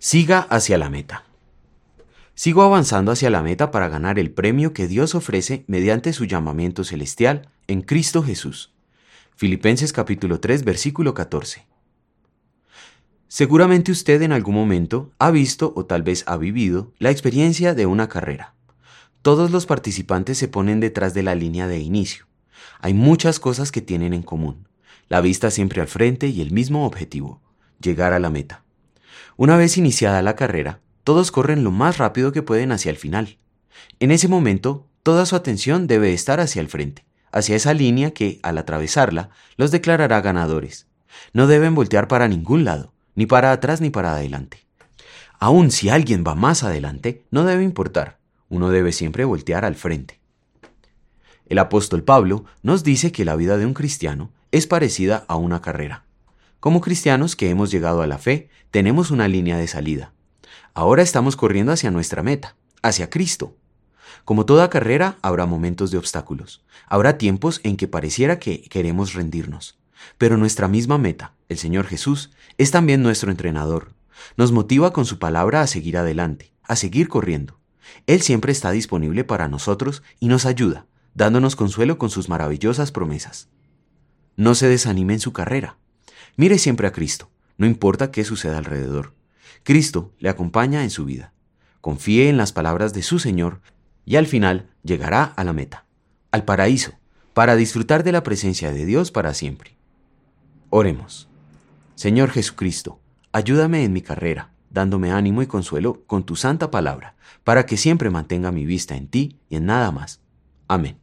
Siga hacia la meta. Sigo avanzando hacia la meta para ganar el premio que Dios ofrece mediante su llamamiento celestial en Cristo Jesús. Filipenses capítulo 3 versículo 14. Seguramente usted en algún momento ha visto o tal vez ha vivido la experiencia de una carrera. Todos los participantes se ponen detrás de la línea de inicio. Hay muchas cosas que tienen en común. La vista siempre al frente y el mismo objetivo, llegar a la meta. Una vez iniciada la carrera, todos corren lo más rápido que pueden hacia el final. En ese momento, toda su atención debe estar hacia el frente, hacia esa línea que, al atravesarla, los declarará ganadores. No deben voltear para ningún lado, ni para atrás ni para adelante. Aun si alguien va más adelante, no debe importar, uno debe siempre voltear al frente. El apóstol Pablo nos dice que la vida de un cristiano es parecida a una carrera. Como cristianos que hemos llegado a la fe, tenemos una línea de salida. Ahora estamos corriendo hacia nuestra meta, hacia Cristo. Como toda carrera, habrá momentos de obstáculos. Habrá tiempos en que pareciera que queremos rendirnos. Pero nuestra misma meta, el Señor Jesús, es también nuestro entrenador. Nos motiva con su palabra a seguir adelante, a seguir corriendo. Él siempre está disponible para nosotros y nos ayuda, dándonos consuelo con sus maravillosas promesas. No se desanime en su carrera. Mire siempre a Cristo, no importa qué suceda alrededor. Cristo le acompaña en su vida. Confíe en las palabras de su Señor y al final llegará a la meta, al paraíso, para disfrutar de la presencia de Dios para siempre. Oremos. Señor Jesucristo, ayúdame en mi carrera, dándome ánimo y consuelo con tu santa palabra, para que siempre mantenga mi vista en ti y en nada más. Amén.